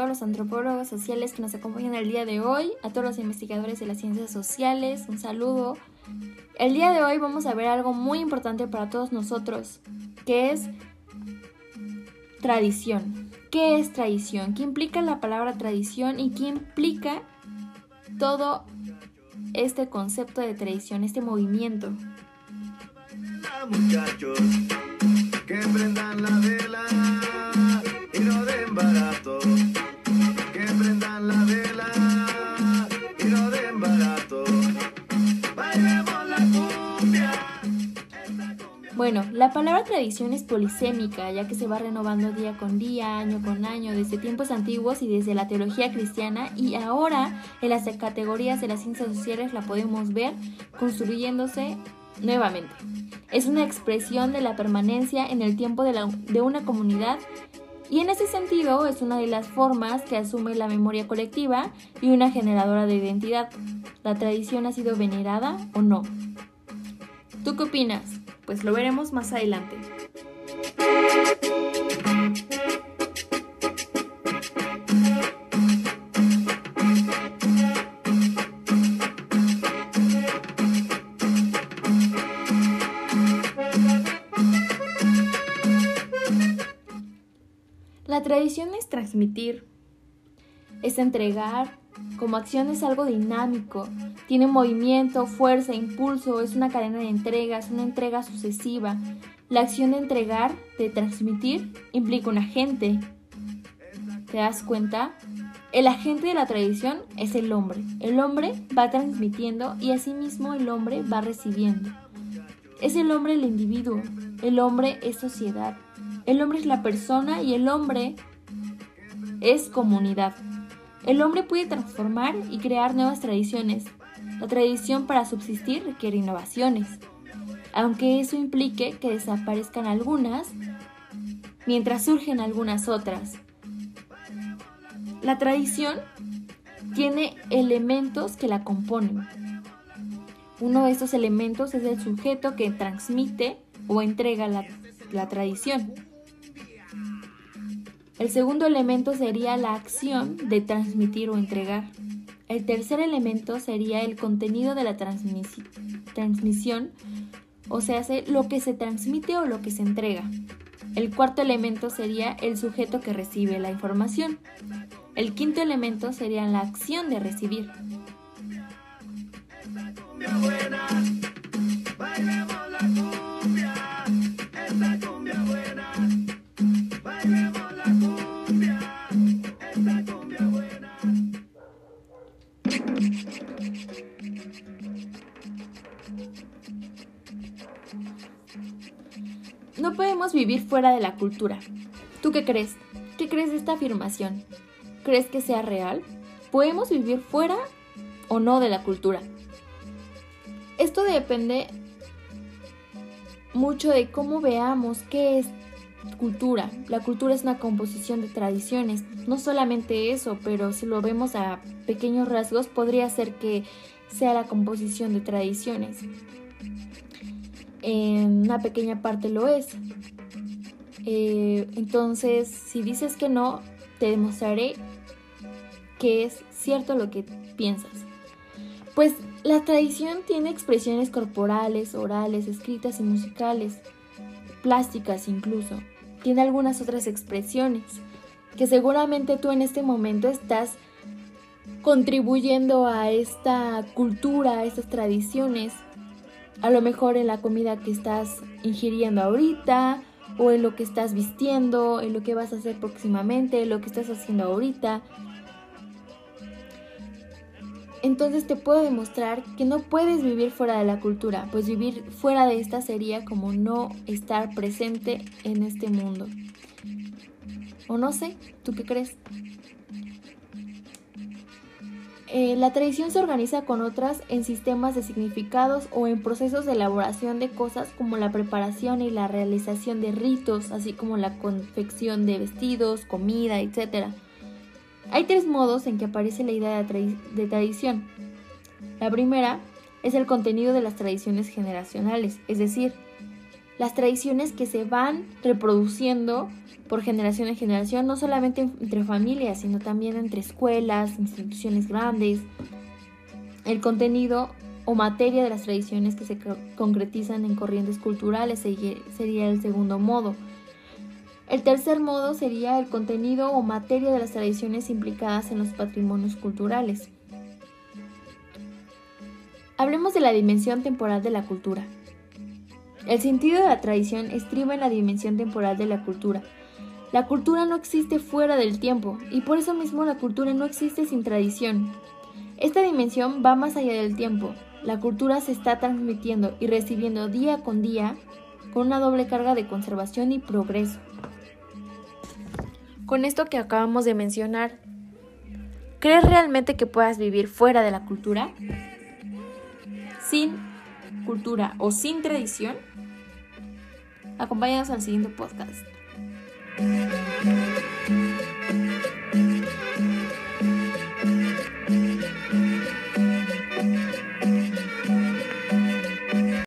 todos los antropólogos sociales que nos acompañan el día de hoy, a todos los investigadores de las ciencias sociales, un saludo. El día de hoy vamos a ver algo muy importante para todos nosotros, que es tradición. ¿Qué es tradición? ¿Qué implica la palabra tradición y qué implica todo este concepto de tradición, este movimiento? Muchachos, Bueno, la palabra tradición es polisémica, ya que se va renovando día con día, año con año, desde tiempos antiguos y desde la teología cristiana, y ahora en las categorías de las ciencias sociales la podemos ver construyéndose nuevamente. Es una expresión de la permanencia en el tiempo de, de, una comunidad y en ese sentido es una de las formas que asume la memoria colectiva y una generadora de identidad. ¿La tradición ha sido venerada o no? ¿Tú qué opinas? Pues lo veremos más adelante. La tradición es transmitir, es entregar, como acción es algo dinámico, tiene movimiento, fuerza, impulso, es una cadena de entregas, una entrega sucesiva. La acción de entregar, de transmitir, implica un agente. ¿Te das cuenta? El agente de la tradición es el hombre. El hombre va transmitiendo y asimismo el hombre va recibiendo. Es el hombre el individuo, el hombre es sociedad, el hombre es la persona y el hombre es comunidad. El hombre puede transformar y crear nuevas tradiciones. La tradición para subsistir requiere innovaciones, aunque eso implique que desaparezcan algunas mientras surgen algunas otras. La tradición tiene elementos que la componen. Uno de estos elementos es el sujeto que transmite o entrega la, la tradición. El segundo elemento sería la acción de transmitir o entregar. El tercer elemento sería el contenido de la transmisión, o sea, lo que se transmite o lo que se entrega. El cuarto elemento sería el sujeto que recibe la información. El quinto elemento sería la acción de recibir. No podemos vivir fuera de la cultura. ¿Tú qué crees? ¿Qué crees de esta afirmación? ¿Crees que sea real? ¿Podemos vivir fuera o no de la cultura? Esto depende mucho de cómo veamos qué es cultura. La cultura es una composición de tradiciones. No solamente eso, pero si lo vemos a pequeños rasgos, podría ser que sea la composición de tradiciones. En una pequeña parte lo es. Eh, entonces, si dices que no, te demostraré que es cierto lo que piensas. Pues la tradición tiene expresiones corporales, orales, escritas y musicales, plásticas incluso. Tiene algunas otras expresiones que seguramente tú en este momento estás contribuyendo a esta cultura, a estas tradiciones, a lo mejor en la comida que estás ingiriendo ahorita, o en lo que estás vistiendo, en lo que vas a hacer próximamente, en lo que estás haciendo ahorita. Entonces te puedo demostrar que no puedes vivir fuera de la cultura, pues vivir fuera de esta sería como no estar presente en este mundo. O no sé, ¿tú qué crees? Eh, la tradición se organiza con otras en sistemas de significados o en procesos de elaboración de cosas como la preparación y la realización de ritos, así como la confección de vestidos, comida, etc. Hay tres modos en que aparece la idea de tradición. La primera es el contenido de las tradiciones generacionales, es decir, las tradiciones que se van reproduciendo por generación en generación, no solamente entre familias, sino también entre escuelas, instituciones grandes. El contenido o materia de las tradiciones que se concretizan en corrientes culturales sería el segundo modo. El tercer modo sería el contenido o materia de las tradiciones implicadas en los patrimonios culturales. Hablemos de la dimensión temporal de la cultura. El sentido de la tradición estriba en la dimensión temporal de la cultura, la cultura no existe fuera del tiempo y por eso mismo la cultura no existe sin tradición. Esta dimensión va más allá del tiempo. La cultura se está transmitiendo y recibiendo día con día con una doble carga de conservación y progreso. Con esto que acabamos de mencionar, ¿crees realmente que puedas vivir fuera de la cultura? Sin cultura o sin tradición, acompáñanos al siguiente podcast.